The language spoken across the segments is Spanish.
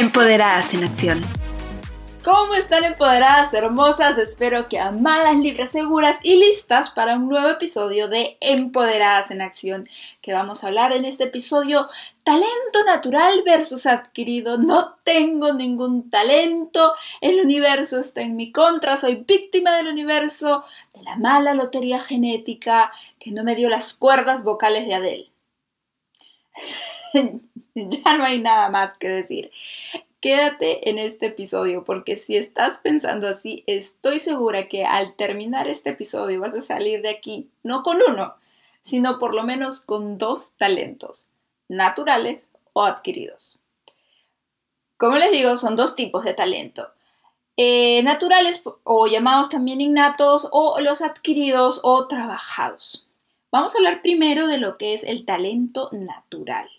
Empoderadas en Acción. ¿Cómo están empoderadas, hermosas? Espero que amadas, libres, seguras y listas para un nuevo episodio de Empoderadas en Acción, que vamos a hablar en este episodio talento natural versus adquirido. No tengo ningún talento, el universo está en mi contra, soy víctima del universo, de la mala lotería genética que no me dio las cuerdas vocales de Adele. ya no hay nada más que decir. Quédate en este episodio porque si estás pensando así, estoy segura que al terminar este episodio vas a salir de aquí no con uno, sino por lo menos con dos talentos, naturales o adquiridos. Como les digo, son dos tipos de talento. Eh, naturales o llamados también innatos o los adquiridos o trabajados. Vamos a hablar primero de lo que es el talento natural.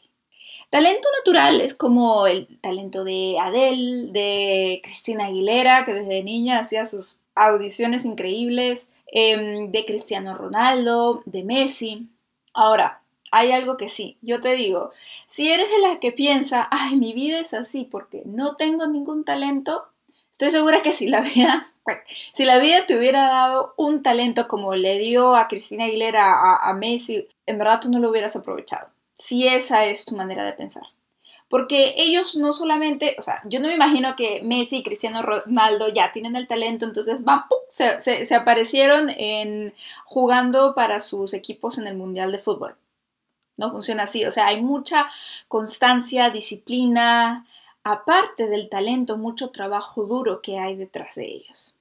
Talento natural es como el talento de Adele, de Cristina Aguilera, que desde niña hacía sus audiciones increíbles, em, de Cristiano Ronaldo, de Messi. Ahora, hay algo que sí, yo te digo, si eres de la que piensa, ay, mi vida es así porque no tengo ningún talento, estoy segura que si la vida, si la vida te hubiera dado un talento como le dio a Cristina Aguilera, a, a Messi, en verdad tú no lo hubieras aprovechado si esa es tu manera de pensar. Porque ellos no solamente, o sea, yo no me imagino que Messi y Cristiano Ronaldo ya tienen el talento, entonces van, Se, se, aparecieron en, jugando para sus equipos en el Mundial de Fútbol. No funciona así, o sea, hay mucha constancia, disciplina, aparte del talento, mucho trabajo duro que hay detrás de ellos.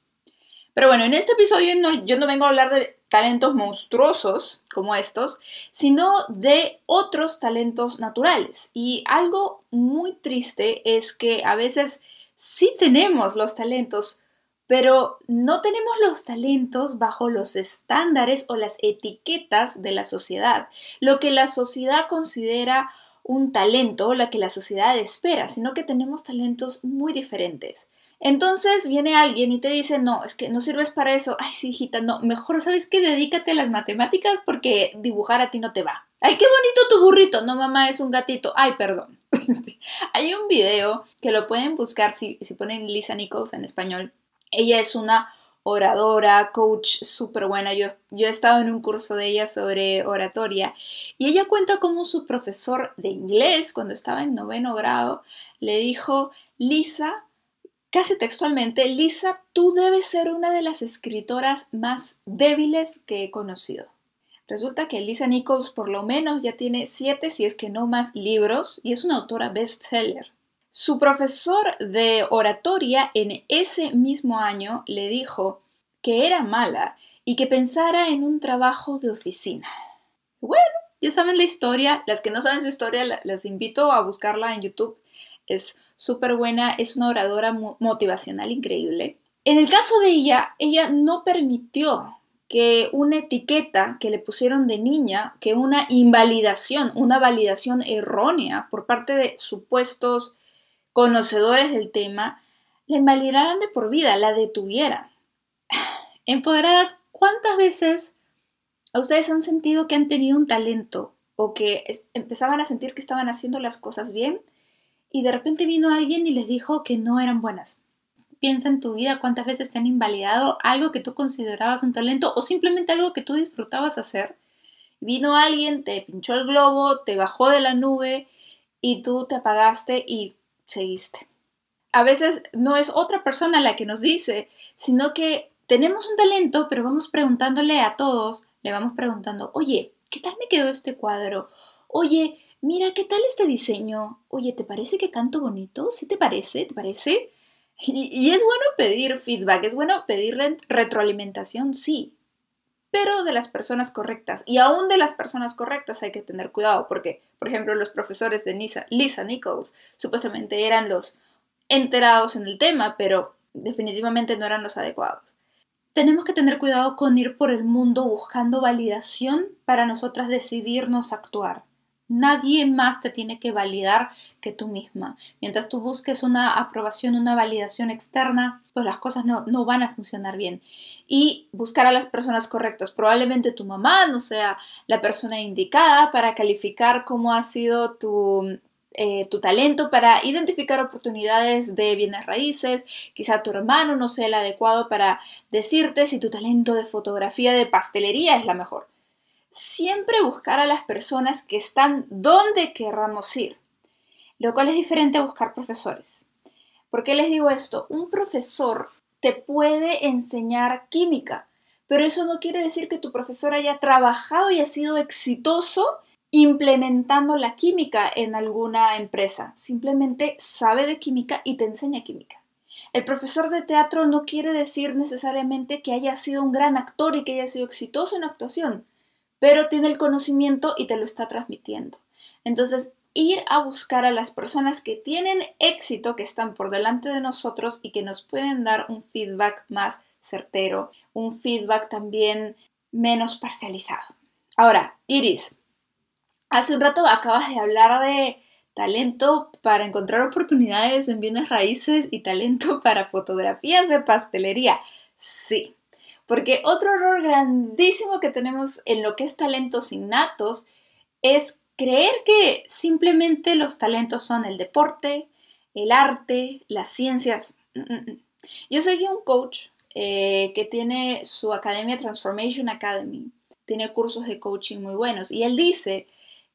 Pero bueno, en este episodio yo no vengo a hablar de talentos monstruosos como estos, sino de otros talentos naturales. Y algo muy triste es que a veces sí tenemos los talentos, pero no tenemos los talentos bajo los estándares o las etiquetas de la sociedad, lo que la sociedad considera un talento lo que la sociedad espera, sino que tenemos talentos muy diferentes. Entonces viene alguien y te dice, no, es que no sirves para eso. Ay, sí, hijita, no, mejor sabes que dedícate a las matemáticas porque dibujar a ti no te va. Ay, qué bonito tu burrito. No, mamá, es un gatito. Ay, perdón. Hay un video que lo pueden buscar si, si ponen Lisa Nichols en español. Ella es una oradora, coach súper buena. Yo, yo he estado en un curso de ella sobre oratoria y ella cuenta cómo su profesor de inglés, cuando estaba en noveno grado, le dijo, Lisa, Casi textualmente, Lisa, tú debes ser una de las escritoras más débiles que he conocido. Resulta que Lisa Nichols por lo menos ya tiene siete, si es que no más, libros y es una autora bestseller. Su profesor de oratoria en ese mismo año le dijo que era mala y que pensara en un trabajo de oficina. Bueno, ya saben la historia, las que no saben su historia, las invito a buscarla en YouTube. Es súper buena, es una oradora motivacional increíble. En el caso de ella, ella no permitió que una etiqueta que le pusieron de niña, que una invalidación, una validación errónea por parte de supuestos conocedores del tema, la invalidaran de por vida, la detuvieran. Empoderadas, ¿cuántas veces ustedes han sentido que han tenido un talento o que empezaban a sentir que estaban haciendo las cosas bien y de repente vino alguien y les dijo que no eran buenas. Piensa en tu vida cuántas veces te han invalidado algo que tú considerabas un talento o simplemente algo que tú disfrutabas hacer. Vino alguien, te pinchó el globo, te bajó de la nube y tú te apagaste y seguiste. A veces no es otra persona la que nos dice, sino que tenemos un talento, pero vamos preguntándole a todos, le vamos preguntando, oye, ¿qué tal me quedó este cuadro? Oye, mira, ¿qué tal este diseño? Oye, ¿te parece que canto bonito? ¿Sí te parece? ¿Te parece? Y, es bueno pedir feedback, es bueno pedir retroalimentación, sí, pero de las personas correctas. Y aún de las personas correctas hay que tener cuidado, porque, por ejemplo, los profesores de Lisa, Lisa Nichols supuestamente eran los enterados en el tema, pero definitivamente no eran los adecuados. Tenemos que tener cuidado con ir por el mundo buscando validación para nosotras decidirnos actuar. Nadie más te tiene que validar que tú misma. Mientras tú busques una aprobación, una validación externa, pues las cosas no, no, van a funcionar bien. Y buscar a las personas correctas. Probablemente tu mamá no sea la persona indicada para calificar cómo ha sido tu eh, tu talento para identificar oportunidades de bienes raíces, quizá tu hermano no sea el adecuado para decirte si tu talento de fotografía de pastelería es la mejor. Siempre buscar a las personas que están donde querramos ir, lo cual es diferente a buscar profesores. ¿Por qué les digo esto? Un profesor te puede enseñar química, pero eso no quiere decir que tu profesor haya trabajado y ha sido exitoso implementando la química en alguna empresa. Simplemente sabe de química y te enseña química. El profesor de teatro no quiere decir necesariamente que haya sido un gran actor y que haya sido exitoso en actuación, pero tiene el conocimiento y te lo está transmitiendo. Entonces, ir a buscar a las personas que tienen éxito, que están por delante de nosotros y que nos pueden dar un feedback más certero, un feedback también menos parcializado. Ahora, Iris, Hace un rato acabas de hablar de talento para encontrar oportunidades en bienes raíces y talento para fotografías de pastelería. Sí, porque otro error grandísimo que tenemos en lo que es talentos innatos es creer que simplemente los talentos son el deporte, el arte, las ciencias. Mm, mm, mm. Yo seguí un coach eh, que tiene su academia Transformation Academy, tiene cursos de coaching muy buenos y él dice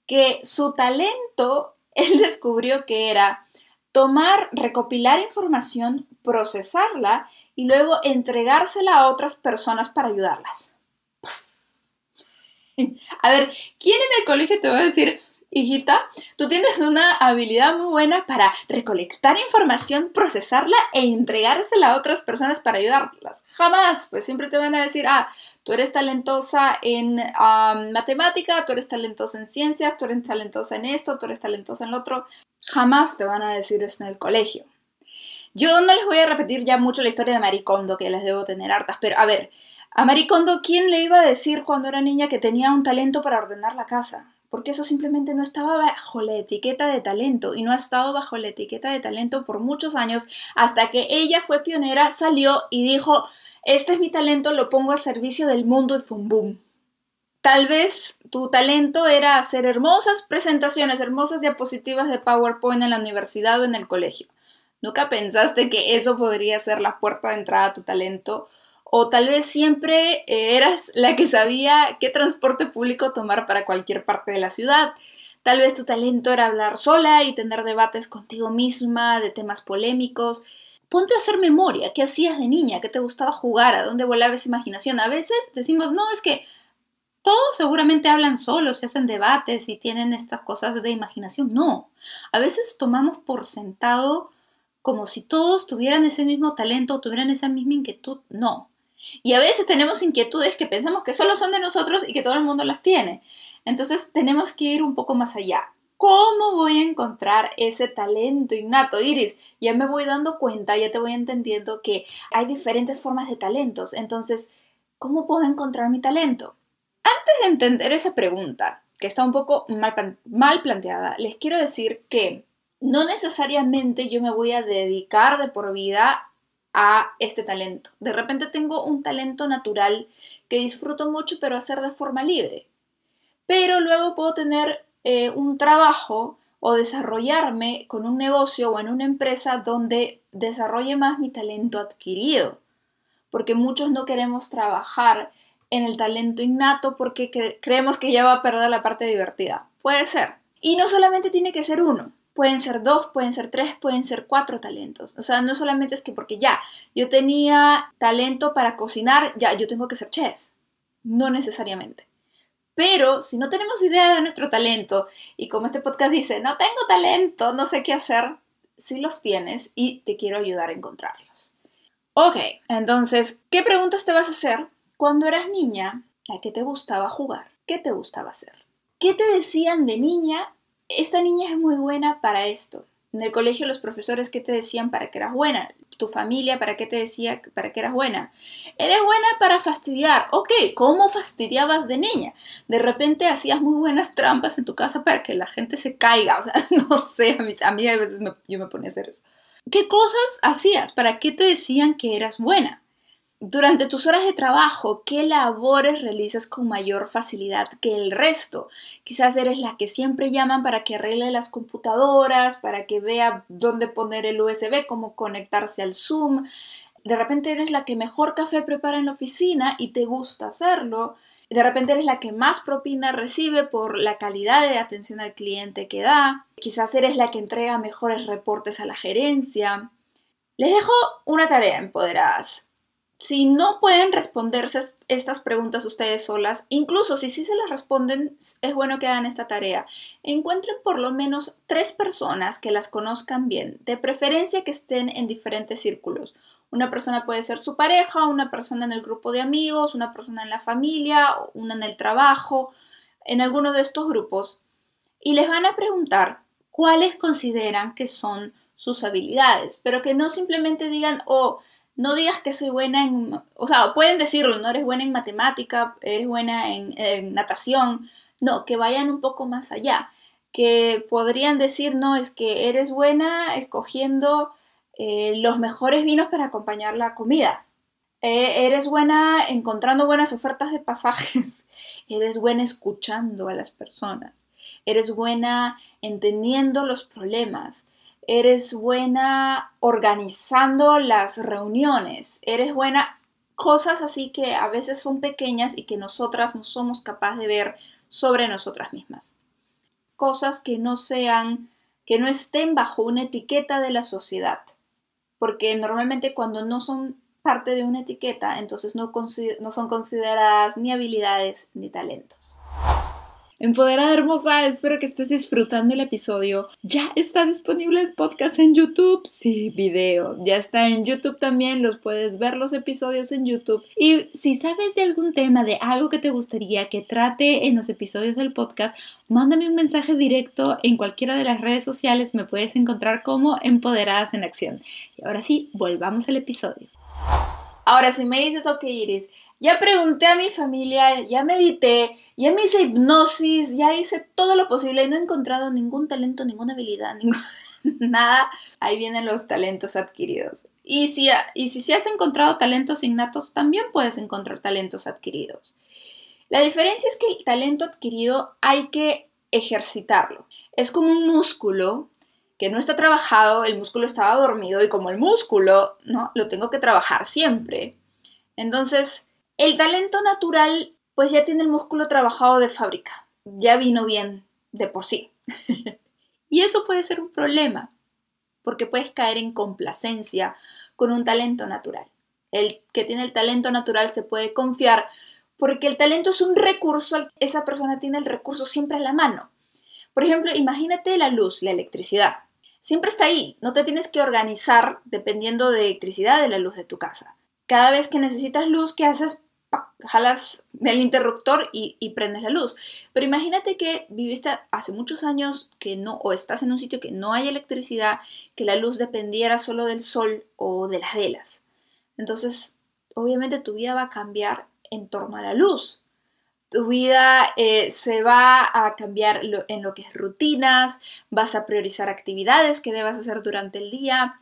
que su talento, él descubrió que era tomar, recopilar información, procesarla y luego entregársela a otras personas para ayudarlas. A ver, ¿quién en el colegio te va a decir, hijita, tú tienes una habilidad muy buena para recolectar información, procesarla e entregársela a otras personas para ayudarlas. Jamás, pues siempre te van a decir, ah, tú eres talentosa en matemática, tú eres talentosa en ciencias, tú eres talentosa en esto, tú eres talentosa en lo otro. Jamás te van a decir eso en el colegio. Yo no les voy a repetir ya mucho la historia de Maricondo, que les debo tener hartas, pero a ver, a Maricondo, ¿quién le iba a decir cuando era niña que tenía un talento para ordenar la casa? porque eso simplemente no estaba bajo la etiqueta de talento y no ha estado bajo la etiqueta de talento por muchos años hasta que ella fue pionera, salió y dijo, este es mi talento, lo pongo al servicio del mundo y fue un boom. Tal vez tu talento era hacer hermosas presentaciones, hermosas diapositivas de PowerPoint en la universidad o en el colegio. Nunca pensaste que eso podría ser la puerta de entrada a tu talento o tal vez siempre eh, eras la que sabía qué transporte público tomar para cualquier parte de la ciudad. Tal vez tu talento era hablar sola y tener debates contigo misma de temas polémicos. Ponte a hacer memoria, qué hacías de niña, qué te gustaba jugar, a dónde volaba esa imaginación. A veces decimos, no, es que todos seguramente hablan solos, se hacen debates y tienen estas cosas de imaginación. No, a veces tomamos por sentado como si todos tuvieran ese mismo talento o tuvieran esa misma inquietud. No, y a veces tenemos inquietudes que pensamos que solo son de nosotros y que todo el mundo las tiene. Entonces tenemos que ir un poco más allá. ¿Cómo voy a encontrar ese talento innato, Iris? Ya me voy dando cuenta, ya te voy entendiendo que hay diferentes formas de talentos. Entonces, ¿cómo puedo encontrar mi talento? Antes de entender esa pregunta, que está un poco mal, mal planteada, les quiero decir que no necesariamente yo me voy a dedicar de por vida a este talento. De repente tengo un talento natural que disfruto mucho, pero hacer de forma libre. Pero luego puedo tener eh, un trabajo o desarrollarme con un negocio o en una empresa donde desarrolle más mi talento adquirido. Porque muchos no queremos trabajar en el talento innato porque creemos que ya va a perder la parte divertida. Puede ser. Y no solamente tiene que ser uno. Pueden ser dos, pueden ser tres, pueden ser cuatro talentos. O sea, no solamente es que porque ya, yo tenía talento para cocinar, ya, yo tengo que ser chef. No necesariamente. Pero si no tenemos idea de nuestro talento y como este podcast dice, no tengo talento, no sé qué hacer, sí los tienes y te quiero ayudar a encontrarlos. Ok, entonces, ¿qué preguntas te vas a hacer cuando eras niña? ¿A qué te gustaba jugar? ¿Qué te gustaba hacer? ¿Qué te decían de niña esta niña es muy buena para esto. En el colegio los profesores qué te decían para que eras buena, tu familia para qué te decía para que eras buena. Eres buena para fastidiar. Ok, ¿cómo fastidiabas de niña? De repente hacías muy buenas trampas en tu casa para que la gente se caiga. O sea, no sé, a mí, a, mí veces yo me ponía a hacer eso. ¿Qué cosas hacías? ¿Para qué te decían que eras buena? Durante tus horas de trabajo, ¿qué labores realizas con mayor facilidad que el resto? Quizás eres la que siempre llaman para que arregle las computadoras, para que vea dónde poner el USB, cómo conectarse al Zoom. De repente eres la que mejor café prepara en la oficina y te gusta hacerlo. De repente eres la que más propina recibe por la calidad de atención al cliente que da. Quizás eres la que entrega mejores reportes a la gerencia. Les dejo una tarea, empoderadas si no pueden responderse estas preguntas ustedes solas, incluso si sí se las responden, es bueno que hagan esta tarea. Encuentren por lo menos tres personas que las conozcan bien, de preferencia que estén en diferentes círculos. Una persona puede ser su pareja, una persona en el grupo de amigos, una persona en la familia, una en el trabajo, en alguno de estos grupos. Y les van a preguntar cuáles consideran que son sus habilidades, pero que no simplemente digan, oh, no digas que soy buena en, o sea, pueden decirlo, no eres buena en matemática, eres buena en, natación, no, que vayan un poco más allá, que podrían decir, no, es que eres buena escogiendo eh, los mejores vinos para acompañar la comida, eh, eres buena encontrando buenas ofertas de pasajes, eres buena escuchando a las personas, eres buena entendiendo los problemas, eres buena organizando las reuniones, eres buena cosas así que a veces son pequeñas y que nosotras no somos capaces de ver sobre nosotras mismas. Cosas que no sean, que no estén bajo una etiqueta de la sociedad. Porque normalmente cuando no son parte de una etiqueta, entonces no, no son consideradas ni habilidades ni talentos. Empoderada hermosa, espero que estés disfrutando el episodio. Ya está disponible el podcast en YouTube. Sí, video. Ya está en YouTube también. Los puedes ver los episodios en YouTube. Y si sabes de algún tema, de algo que te gustaría que trate en los episodios del podcast, mándame un mensaje directo en cualquiera de las redes sociales. Me puedes encontrar como Empoderadas en Acción. Y ahora sí, volvamos al episodio. Ahora, si me dices, ok, Iris, ya pregunté a mi familia, ya medité, ya me hice hipnosis, ya hice todo lo posible y no he encontrado ningún talento, ninguna habilidad, nada. Ahí vienen los talentos adquiridos. Y si, y si, si has encontrado talentos innatos, también puedes encontrar talentos adquiridos. La diferencia es que el talento adquirido hay que ejercitarlo. Es como un músculo que no está trabajado, el músculo estaba dormido y como el músculo, ¿no? Lo tengo que trabajar siempre. Entonces, el talento natural, pues ya tiene el músculo trabajado de fábrica, ya vino bien de por sí. y eso puede ser un problema, porque puedes caer en complacencia con un talento natural. El que tiene el talento natural se puede confiar porque el talento es un recurso, esa persona tiene el recurso siempre a la mano. Por ejemplo, imagínate la luz, la electricidad. Siempre está ahí, no te tienes que organizar dependiendo de electricidad de la luz de tu casa. Cada vez que necesitas luz, ¿qué haces? jalas el interruptor y, y, prendes la luz. Pero imagínate que viviste hace muchos años que no, o estás en un sitio que no hay electricidad, que la luz dependiera solo del sol o de las velas. Entonces, obviamente tu vida va a cambiar en torno a la luz. Tu vida eh, se va a cambiar en lo que es rutinas, vas a priorizar actividades que debas hacer durante el día,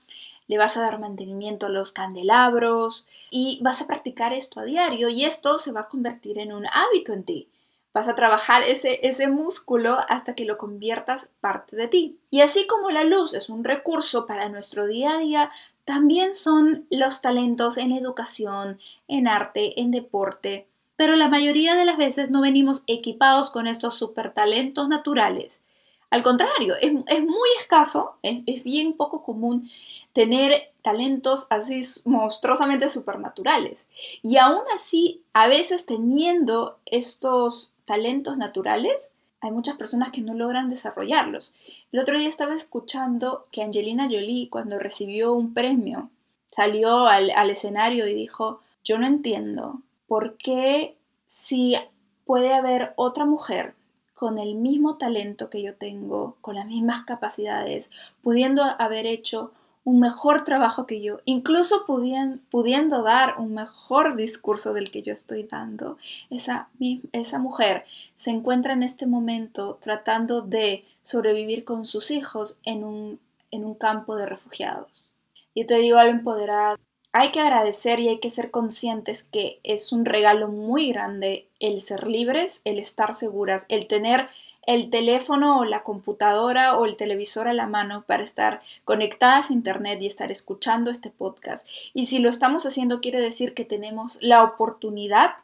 le vas a dar mantenimiento a los candelabros y vas a practicar esto a diario y esto se va a convertir en un hábito en ti. Vas a trabajar ese, ese músculo hasta que lo conviertas parte de ti. Y así como la luz es un recurso para nuestro día a día, también son los talentos en educación, en arte, en deporte. Pero la mayoría de las veces no venimos equipados con estos super talentos naturales. Al contrario, es, muy escaso, es, es bien poco común tener talentos así monstruosamente supernaturales. Y aún así, a veces teniendo estos talentos naturales, hay muchas personas que no logran desarrollarlos. El otro día estaba escuchando que Angelina Jolie, cuando recibió un premio, salió al, al escenario y dijo, yo no entiendo por qué si puede haber otra mujer con el mismo talento que yo tengo, con las mismas capacidades, pudiendo haber hecho un mejor trabajo que yo, incluso pudiendo, dar un mejor discurso del que yo estoy dando. Esa, esa mujer se encuentra en este momento tratando de sobrevivir con sus hijos en un, en un campo de refugiados. Y te digo al empoderado, hay que agradecer y hay que ser conscientes que es un regalo muy grande el ser libres, el estar seguras, el tener el teléfono o la computadora o el televisor a la mano para estar conectadas a internet y estar escuchando este podcast. Y si lo estamos haciendo quiere decir que tenemos la oportunidad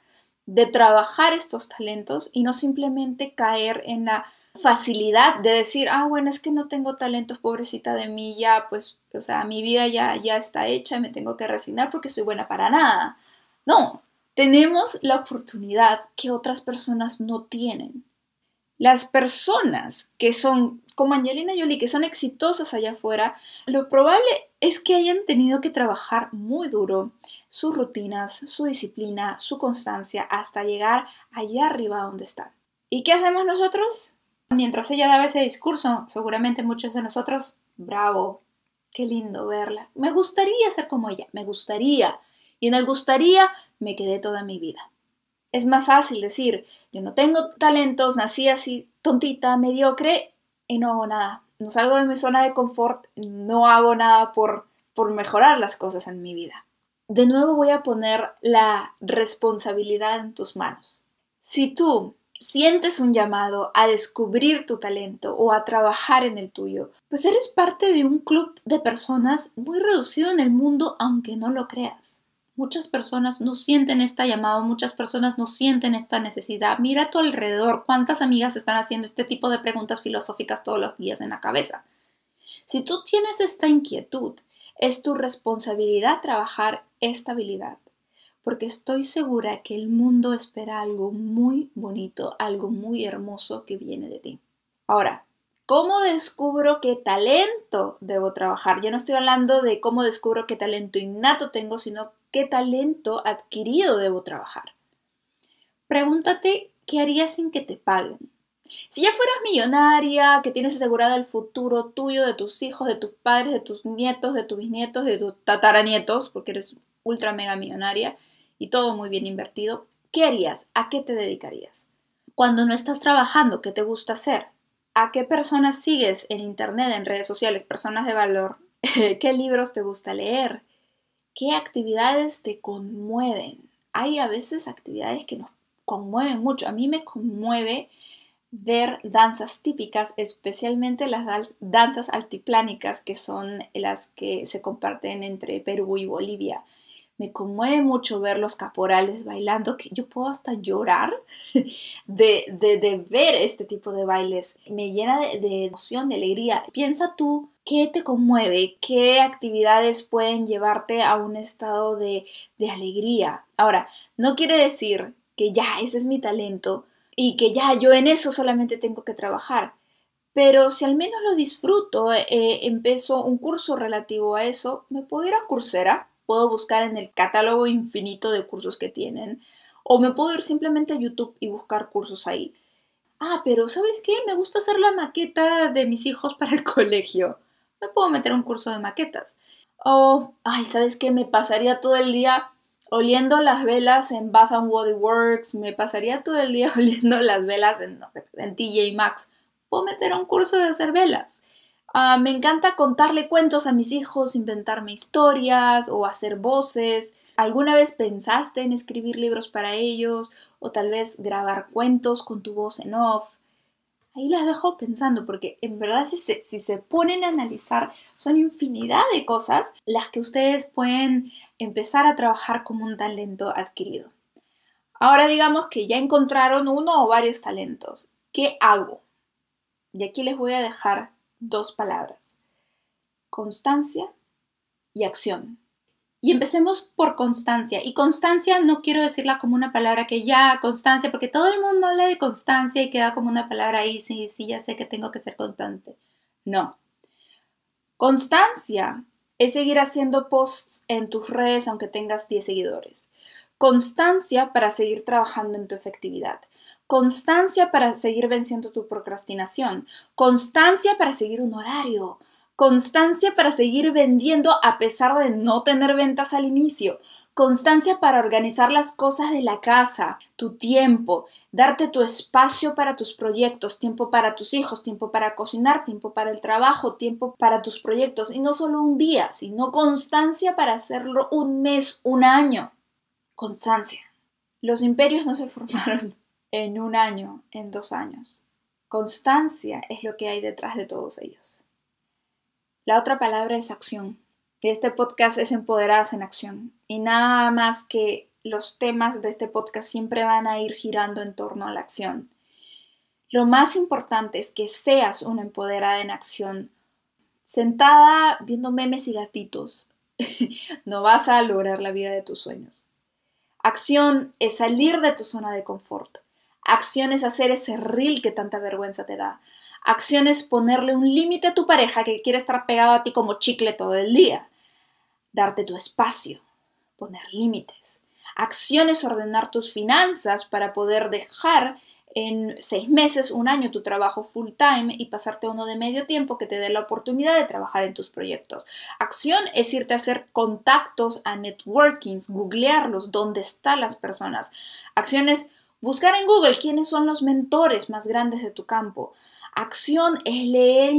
de trabajar estos talentos y no simplemente caer en la facilidad de decir, ah, bueno, es que no tengo talentos, pobrecita de mí, ya, pues, o sea, mi vida ya, ya está hecha y me tengo que resignar porque soy buena para nada. No, tenemos la oportunidad que otras personas no tienen. Las personas que son como Angelina Jolie, que son exitosas allá afuera, lo probable es que hayan tenido que trabajar muy duro sus rutinas, su disciplina, su constancia, hasta llegar allá arriba donde están. ¿Y qué hacemos nosotros? Mientras ella daba ese discurso, seguramente muchos de nosotros, bravo, qué lindo verla. Me gustaría ser como ella, me gustaría. Y en el gustaría me quedé toda mi vida. Es más fácil decir, yo no tengo talentos, nací así tontita, mediocre y no hago nada. No salgo de mi zona de confort, no hago nada por, por mejorar las cosas en mi vida. De nuevo voy a poner la responsabilidad en tus manos. Si tú sientes un llamado a descubrir tu talento o a trabajar en el tuyo, pues eres parte de un club de personas muy reducido en el mundo aunque no lo creas. Muchas personas no sienten esta llamada, muchas personas no sienten esta necesidad. Mira a tu alrededor cuántas amigas están haciendo este tipo de preguntas filosóficas todos los días en la cabeza. Si tú tienes esta inquietud, es tu responsabilidad trabajar esta habilidad, porque estoy segura que el mundo espera algo muy bonito, algo muy hermoso que viene de ti. Ahora, ¿Cómo descubro qué talento debo trabajar? Ya no estoy hablando de cómo descubro qué talento innato tengo, sino qué talento adquirido debo trabajar. Pregúntate qué harías sin que te paguen. Si ya fueras millonaria, que tienes asegurado el futuro tuyo, de tus hijos, de tus padres, de tus nietos, de tus bisnietos, de tus tataranietos, porque eres ultra mega millonaria y todo muy bien invertido, ¿qué harías? ¿A qué te dedicarías? Cuando no estás trabajando, ¿qué te gusta hacer? ¿A qué personas sigues en Internet, en redes sociales, personas de valor? ¿Qué libros te gusta leer? ¿Qué actividades te conmueven? Hay a veces actividades que nos conmueven mucho. A mí me conmueve ver danzas típicas, especialmente las danzas altiplánicas, que son las que se comparten entre Perú y Bolivia me conmueve mucho ver los caporales bailando, que yo puedo hasta llorar de, ver este tipo de bailes. Me llena de, emoción, de alegría. Piensa tú qué te conmueve, qué actividades pueden llevarte a un estado de, de alegría. Ahora, no quiere decir que ya ese es mi talento y que ya yo en eso solamente tengo que trabajar. Pero si al menos lo disfruto, eh, empiezo un curso relativo a eso, me puedo ir a Coursera puedo buscar en el catálogo infinito de cursos que tienen. O me puedo ir simplemente a YouTube y buscar cursos ahí. Ah, pero ¿sabes qué? Me gusta hacer la maqueta de mis hijos para el colegio. Me puedo meter un curso de maquetas. O, ay, ¿sabes qué? Me pasaría todo el día oliendo las velas en Bath and Body Works. Me pasaría todo el día oliendo las velas en, en TJ Maxx. Puedo meter un curso de hacer velas. Ah, me encanta contarle cuentos a mis hijos, inventarme historias o hacer voces. ¿Alguna vez pensaste en escribir libros para ellos o tal vez grabar cuentos con tu voz en off? Ahí las dejo pensando porque en verdad si se, si se ponen a analizar son infinidad de cosas las que ustedes pueden empezar a trabajar como un talento adquirido. Ahora digamos que ya encontraron uno o varios talentos. ¿Qué hago? Y aquí les voy a dejar dos palabras, constancia y acción. Y empecemos por constancia. Y constancia no quiero decirla como una palabra que ya, constancia, porque todo el mundo habla de constancia y queda como una palabra ahí, sí, sí, ya sé que tengo que ser constante. No. Constancia es seguir haciendo posts en tus redes aunque tengas 10 seguidores. constancia para seguir trabajando en tu efectividad, constancia para seguir venciendo tu procrastinación, constancia para seguir un horario, constancia para seguir vendiendo a pesar de no tener ventas al inicio, constancia para organizar las cosas de la casa, tu tiempo, darte tu espacio para tus proyectos, tiempo para tus hijos, tiempo para cocinar, tiempo para el trabajo, tiempo para tus proyectos, y no solo un día, sino constancia para hacerlo un mes, un año. Constancia. Los imperios no se formaron en un año, en dos años. Constancia es lo que hay detrás de todos ellos. La otra palabra es acción. Este podcast es Empoderadas en Acción. Y nada más que los temas de este podcast siempre van a ir girando en torno a la acción. Lo más importante es que seas una empoderada en acción. Sentada viendo memes y gatitos, no vas a lograr la vida de tus sueños. Acción es salir de tu zona de confort. Acción es hacer ese reel que tanta vergüenza te da. Acciones ponerle un límite a tu pareja que quiere estar pegado a ti como chicle todo el día. Darte tu espacio. Poner límites. Acciones ordenar tus finanzas para poder dejar en seis meses, un año tu trabajo full time y pasarte uno de medio tiempo que te dé la oportunidad de trabajar en tus proyectos. Acción es irte a hacer contactos, a networkings, googlearlos, dónde están las personas. Acción es buscar en Google quiénes son los mentores más grandes de tu campo. Acción es leer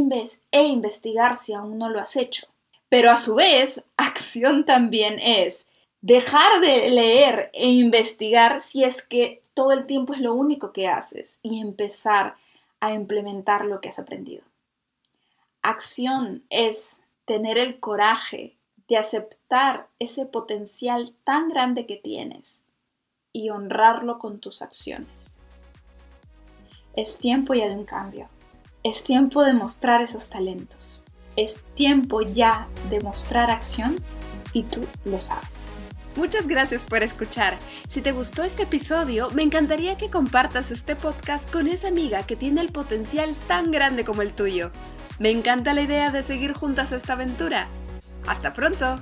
e investigar si aún no lo has hecho. Pero a su vez, acción también es dejar de leer e investigar si es que todo el tiempo es lo único que haces y empezar a implementar lo que has aprendido. Acción es tener el coraje de aceptar ese potencial tan grande que tienes y honrarlo con tus acciones. Es tiempo ya de un cambio. Es tiempo de mostrar esos talentos. Es tiempo ya de mostrar acción y tú lo sabes. Muchas gracias por escuchar. Si te gustó este episodio, me encantaría que compartas este podcast con esa amiga que tiene el potencial tan grande como el tuyo. Me encanta la idea de seguir juntas esta aventura. Hasta pronto.